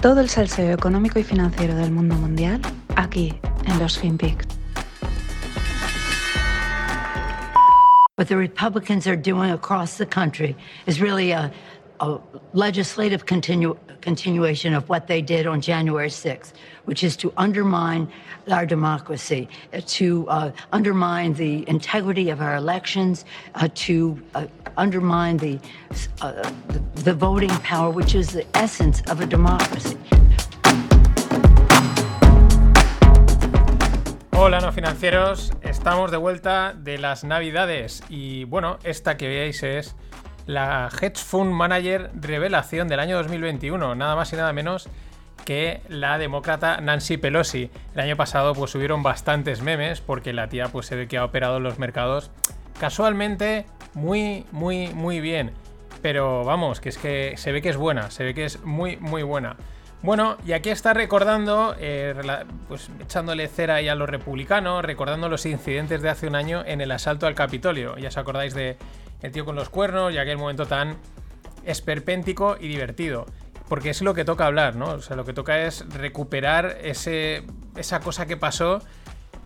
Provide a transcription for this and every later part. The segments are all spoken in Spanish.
Todo el salseo económico y financiero del mundo mundial aquí en los FinPix. What the Republicans are doing across the country is really a, a legislative continu continuation of what they did on January 6th, which is to undermine our democracy, to uh, undermine the integrity of our elections, uh, to uh, undermine the, uh, the, the voting power, which is the essence of a democracy. Hola no financieros, estamos de vuelta de las navidades y bueno, esta que veáis es la Hedge Fund Manager revelación del año 2021, nada más y nada menos que la demócrata Nancy Pelosi. El año pasado pues hubieron bastantes memes porque la tía pues se ve que ha operado en los mercados casualmente muy, muy, muy bien. Pero vamos, que es que se ve que es buena, se ve que es muy, muy buena. Bueno, y aquí está recordando, eh, pues echándole cera ahí a los republicanos, recordando los incidentes de hace un año en el asalto al Capitolio. Ya os acordáis de el tío con los cuernos y aquel momento tan esperpéntico y divertido. Porque es lo que toca hablar, ¿no? O sea, lo que toca es recuperar ese, esa cosa que pasó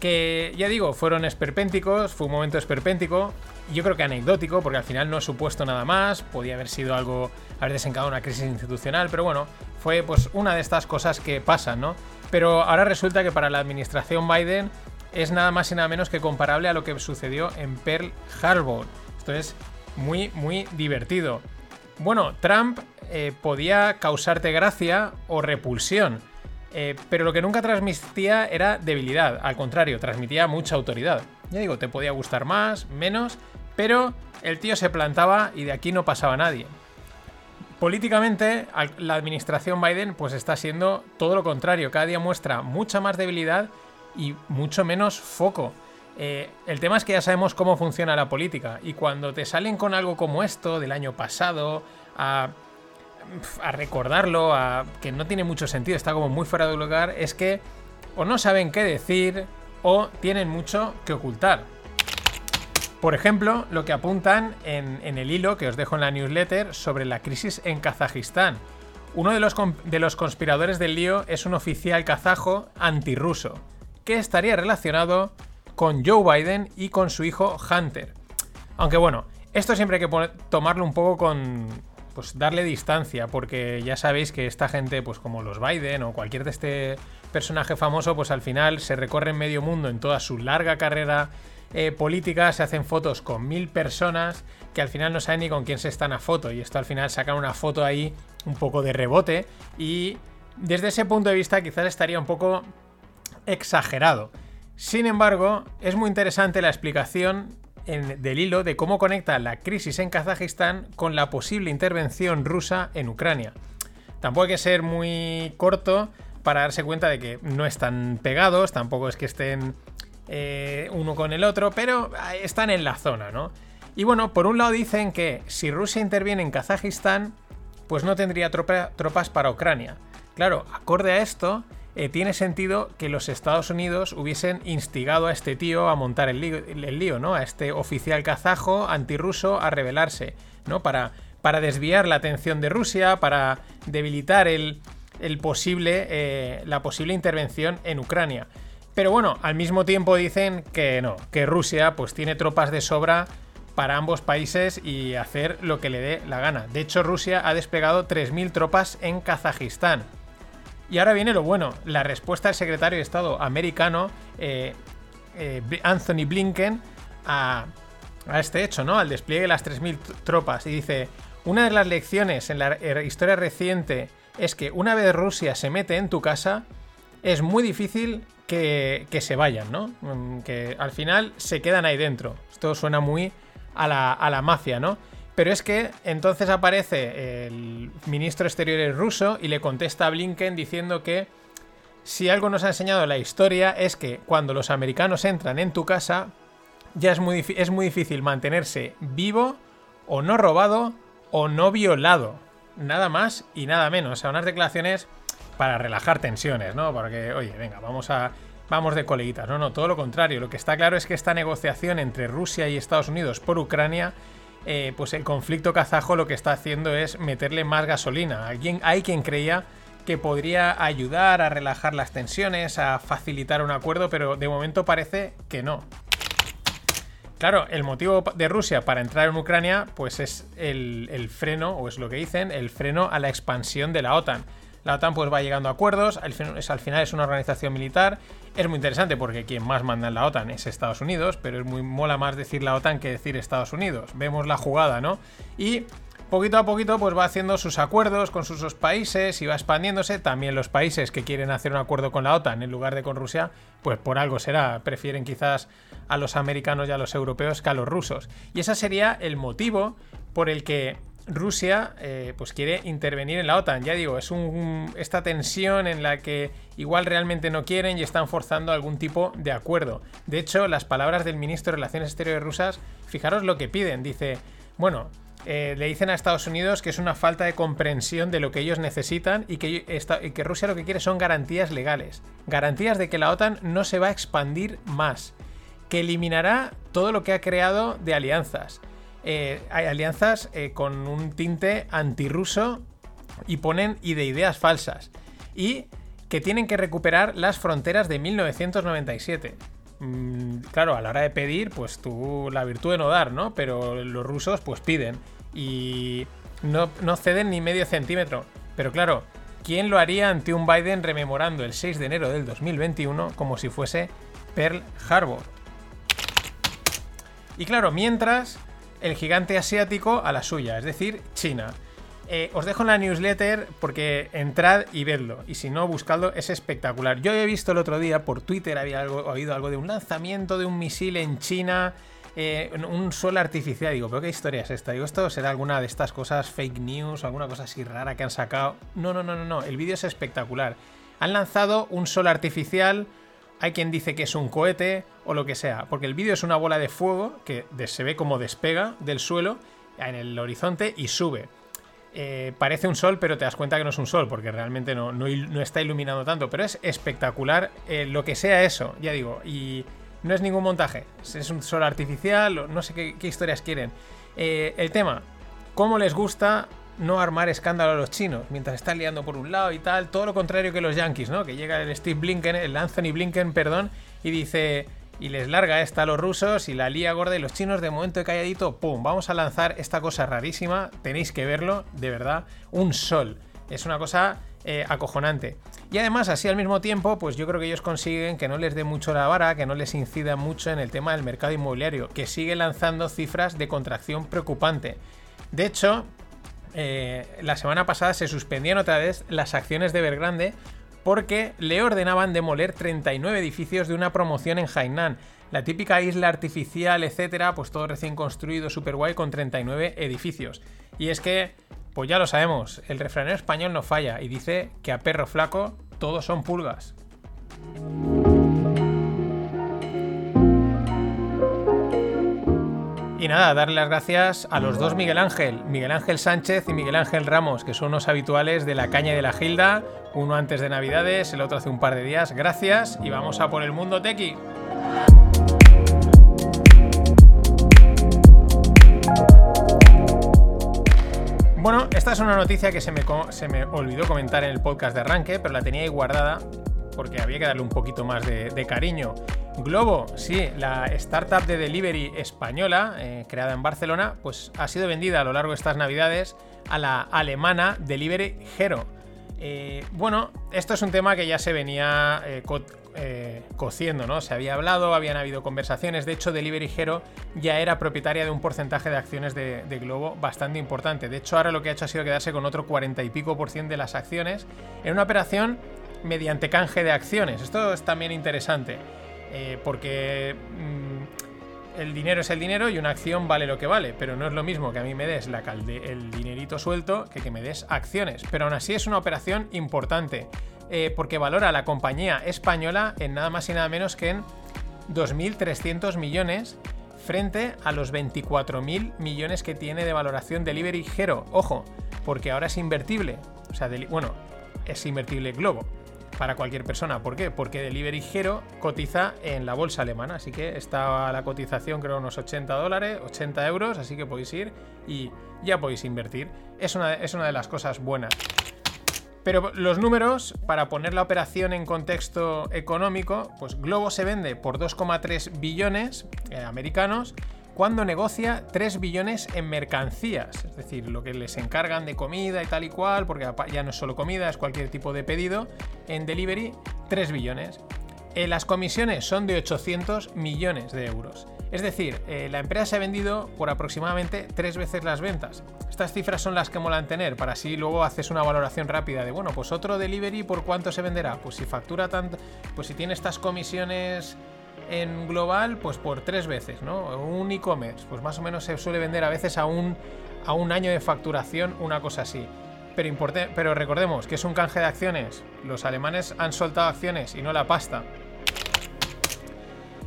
que ya digo, fueron esperpénticos, fue un momento esperpéntico, yo creo que anecdótico, porque al final no he supuesto nada más, podía haber sido algo, haber desencadenado una crisis institucional, pero bueno, fue pues una de estas cosas que pasan, ¿no? Pero ahora resulta que para la administración Biden es nada más y nada menos que comparable a lo que sucedió en Pearl Harbor. Esto es muy, muy divertido. Bueno, Trump eh, podía causarte gracia o repulsión eh, pero lo que nunca transmitía era debilidad, al contrario, transmitía mucha autoridad. Ya digo, te podía gustar más, menos, pero el tío se plantaba y de aquí no pasaba nadie. Políticamente, la administración Biden pues está siendo todo lo contrario, cada día muestra mucha más debilidad y mucho menos foco. Eh, el tema es que ya sabemos cómo funciona la política y cuando te salen con algo como esto del año pasado, a recordarlo, a que no tiene mucho sentido, está como muy fuera de lugar, es que o no saben qué decir o tienen mucho que ocultar. Por ejemplo, lo que apuntan en, el hilo que os dejo en la newsletter sobre la crisis en Kazajistán. Uno de los conspiradores del lío es un oficial kazajo antirruso, que estaría relacionado con Joe Biden y con su hijo Hunter. Aunque bueno, esto siempre hay que tomarlo un poco con, pues darle distancia, porque ya sabéis que esta gente, pues como los Biden o cualquier de este personaje famoso, pues al final se recorren medio mundo en toda su larga carrera eh, política, se hacen fotos con mil personas que al final no saben ni con quién se están a foto, y esto al final sacan una foto ahí un poco de rebote, y desde ese punto de vista quizás estaría un poco exagerado. Sin embargo, es muy interesante la explicación del hilo de cómo conecta la crisis en Kazajistán con la posible intervención rusa en Ucrania. Tampoco hay que ser muy corto para darse cuenta de que no están pegados, tampoco es que estén eh, uno con el otro, pero están en la zona, ¿no? Y bueno, por un lado dicen que si Rusia interviene en Kazajistán, pues no tendría tropas para Ucrania. Claro, acorde a esto, eh, tiene sentido que los Estados Unidos hubiesen instigado a este tío a montar el lío, ¿no? A este oficial kazajo antirruso a rebelarse, ¿no? Para, para desviar la atención de Rusia, para debilitar el, posible, eh, la posible intervención en Ucrania. Pero bueno, al mismo tiempo dicen que no, que Rusia pues tiene tropas de sobra para ambos países y hacer lo que le dé la gana. De hecho, Rusia ha desplegado 3.000 tropas en Kazajistán. Y ahora viene lo bueno, la respuesta del secretario de Estado americano, eh, eh, Anthony Blinken, a, este hecho, ¿no? Al despliegue de las 3.000 tropas. Y dice, una de las lecciones en la historia reciente es que una vez Rusia se mete en tu casa, es muy difícil que, se vayan, ¿no? Mm, que al final se quedan ahí dentro. Esto suena muy a la, a la mafia, ¿no? Pero es que entonces aparece el ministro exterior ruso y le contesta a Blinken diciendo que si algo nos ha enseñado la historia es que cuando los americanos entran en tu casa, ya es muy, es muy difícil mantenerse vivo o no robado o no violado. Nada más y nada menos. O sea, unas declaraciones para relajar tensiones, ¿no? Porque, oye, venga, vamos a. Vamos de coleguitas. No, no, todo lo contrario. Lo que está claro es que esta negociación entre Rusia y Estados Unidos por Ucrania eh, pues el conflicto kazajo lo que está haciendo es meterle más gasolina. Alguien, hay quien creía que podría ayudar a relajar las tensiones, a facilitar un acuerdo, pero de momento parece que no. Claro, el motivo de Rusia para entrar en Ucrania, pues es el, freno, o es lo que dicen, el freno a la expansión de la OTAN. La OTAN pues va llegando a acuerdos, al, final es una organización militar, es muy interesante porque quien más manda en la OTAN es Estados Unidos, pero es muy mola más decir la OTAN que decir Estados Unidos. Vemos la jugada, ¿no? Y poquito a poquito pues va haciendo sus acuerdos con sus países y va expandiéndose. También los países que quieren hacer un acuerdo con la OTAN en lugar de con Rusia, pues por algo será. Prefieren quizás a los americanos y a los europeos que a los rusos. Y ese sería el motivo por el que Rusia eh, pues quiere intervenir en la OTAN. Ya digo, es un, esta tensión en la que igual realmente no quieren y están forzando algún tipo de acuerdo. De hecho, las palabras del ministro de Relaciones Exteriores rusas, fijaros lo que piden. Dice, bueno, eh, le dicen a Estados Unidos que es una falta de comprensión de lo que ellos necesitan y que, que, Rusia lo que quiere son garantías legales. Garantías de que la OTAN no se va a expandir más. Que eliminará todo lo que ha creado de alianzas. Eh, hay alianzas eh, con un tinte antirruso y ponen y de ideas falsas. Y que tienen que recuperar las fronteras de 1997. Mm, claro, a la hora de pedir, pues tú la virtud de no dar, ¿no? Pero los rusos pues piden y no, no ceden ni medio centímetro. Pero claro, ¿quién lo haría ante un Biden rememorando el 6 de enero del 2021 como si fuese Pearl Harbor? Y claro, mientras el gigante asiático a la suya, es decir, China. Eh, os dejo en la newsletter porque entrad y vedlo. Y si no, buscadlo, es espectacular. Yo he visto el otro día por Twitter, había oído algo de un lanzamiento de un misil en China. Eh, un sol artificial. Digo, ¿pero qué historia es esta? Digo, ¿esto será alguna de estas cosas fake news, alguna cosa así rara que han sacado? No, no, no, no, no. El vídeo es espectacular. Han lanzado un sol artificial. Hay quien dice que es un cohete o lo que sea. Porque el vídeo es una bola de fuego que se ve como despega del suelo en el horizonte y sube. Eh, parece un sol, pero te das cuenta que no es un sol, porque realmente no, no, está iluminando tanto. Pero es espectacular eh, lo que sea eso, ya digo. Y no es ningún montaje, es un sol artificial, no sé qué, historias quieren. Eh, el tema, ¿cómo les gusta no armar escándalo a los chinos mientras están liando por un lado y tal? Todo lo contrario que los yankees, ¿no? Que llega el Steve Blinken, el Anthony Blinken, perdón, y dice y les larga esta a los rusos y la lía gorda y los chinos de momento de calladito, ¡pum! Vamos a lanzar esta cosa rarísima, tenéis que verlo, de verdad, un sol. Es una cosa eh, acojonante. Y además, así al mismo tiempo, pues yo creo que ellos consiguen que no les dé mucho la vara, que no les incida mucho en el tema del mercado inmobiliario, que sigue lanzando cifras de contracción preocupante. De hecho, eh, la semana pasada se suspendían otra vez las acciones de Evergrande porque le ordenaban demoler 39 edificios de una promoción en Hainan. La típica isla artificial, etcétera, pues todo recién construido, super guay, con 39 edificios. Y es que, pues ya lo sabemos, el refranero español no falla y dice que a perro flaco todos son pulgas. Y nada, darle las gracias a los dos Miguel Ángel, Miguel Ángel Sánchez y Miguel Ángel Ramos, que son unos habituales de la caña y de la Gilda, uno antes de Navidades, el otro hace un par de días. Gracias y vamos a por el mundo tequi. Bueno, esta es una noticia que se me, se me olvidó comentar en el podcast de arranque, pero la tenía ahí guardada porque había que darle un poquito más de, cariño. Globo, sí, la startup de delivery española, eh, creada en Barcelona, pues ha sido vendida a lo largo de estas navidades a la alemana Delivery Hero. Eh, bueno, esto es un tema que ya se venía eh, cociendo, ¿no? Se había hablado, habían habido conversaciones. De hecho, Delivery Hero ya era propietaria de un porcentaje de acciones de, de, Globo bastante importante. De hecho, ahora lo que ha hecho ha sido quedarse con otro 40 y pico por ciento de las acciones en una operación mediante canje de acciones. Esto es también interesante, eh, porque mm, el dinero es el dinero y una acción vale lo que vale, pero no es lo mismo que a mí me des el dinerito suelto que que me des acciones. Pero aún así es una operación importante, eh, porque valora la compañía española en nada más y nada menos que en 2.300 millones frente a los 24.000 millones que tiene de valoración Delivery Hero. Ojo, porque ahora es invertible. O sea, bueno, es invertible Globo para cualquier persona. ¿Por qué? Porque Delivery Hero cotiza en la bolsa alemana, así que está la cotización creo unos 80 dólares, 80 euros, así que podéis ir y ya podéis invertir. Es una, es una de las cosas buenas. Pero los números, para poner la operación en contexto económico, pues Globo se vende por 2,3 billones eh, americanos cuando negocia 3 billones en mercancías, es decir, lo que les encargan de comida y tal y cual, porque ya no es solo comida, es cualquier tipo de pedido, en delivery 3 billones. Eh, las comisiones son de 800 millones de euros. Es decir, eh, la empresa se ha vendido por aproximadamente tres veces las ventas. Estas cifras son las que molan tener, para así luego haces una valoración rápida de, bueno, pues otro delivery, ¿por cuánto se venderá? Pues si factura tanto, pues si tiene estas comisiones en global, pues por tres veces, ¿no? Un e-commerce, pues más o menos se suele vender a veces a un, a un año de facturación, una cosa así. Pero, pero recordemos que es un canje de acciones. Los alemanes han soltado acciones y no la pasta.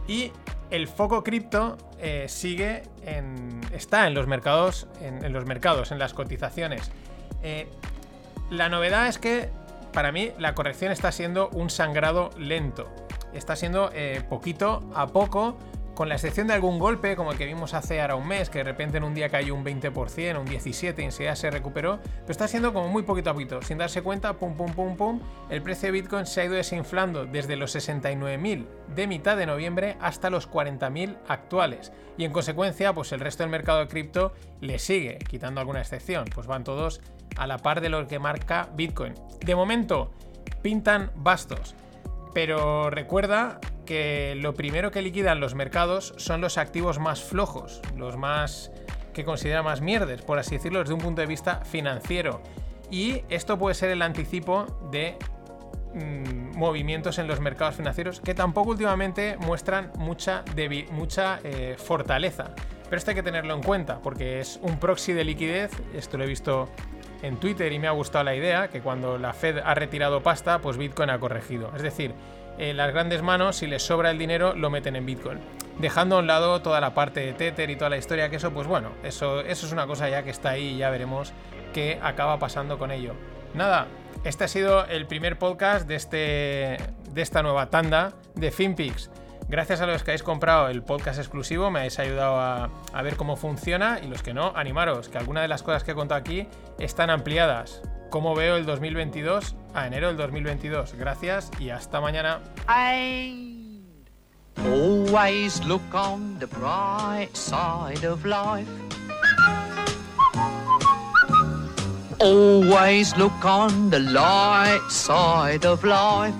Y el foco cripto eh, sigue en. está en los mercados. En, los mercados, en las cotizaciones. Eh, la novedad es que para mí la corrección está siendo un sangrado lento. Está siendo eh, poquito a poco con la excepción de algún golpe, como el que vimos hace ahora un mes, que de repente en un día cayó un 20%, un 17% y se recuperó, pero está siendo como muy poquito a poquito. Sin darse cuenta, pum, pum, pum, pum, el precio de Bitcoin se ha ido desinflando desde los 69.000 de mitad de noviembre hasta los 40.000 actuales. Y en consecuencia, pues el resto del mercado de cripto le sigue, quitando alguna excepción, pues van todos a la par de lo que marca Bitcoin. De momento, pintan bastos. Pero recuerda que lo primero que liquidan los mercados son los activos más flojos, los más que considera más mierdes, por así decirlo, desde un punto de vista financiero. Y esto puede ser el anticipo de mm, movimientos en los mercados financieros que tampoco últimamente muestran mucha, mucha eh, fortaleza. Pero esto hay que tenerlo en cuenta porque es un proxy de liquidez. Esto lo he visto en Twitter y me ha gustado la idea que cuando la Fed ha retirado pasta, pues Bitcoin ha corregido. Es decir, en las grandes manos, si les sobra el dinero, lo meten en Bitcoin. Dejando a un lado toda la parte de Tether y toda la historia, que eso, pues bueno, eso, eso es una cosa ya que está ahí y ya veremos qué acaba pasando con ello. Nada, este ha sido el primer podcast de, este, de esta nueva tanda de FinPix. Gracias a los que habéis comprado el podcast exclusivo, me habéis ayudado a, a, ver cómo funciona y los que no, animaros, que algunas de las cosas que he contado aquí están ampliadas. ¿Cómo veo el 2022? A enero del 2022. Gracias y hasta mañana. Always look on the bright side of life. Always look on the light side of life.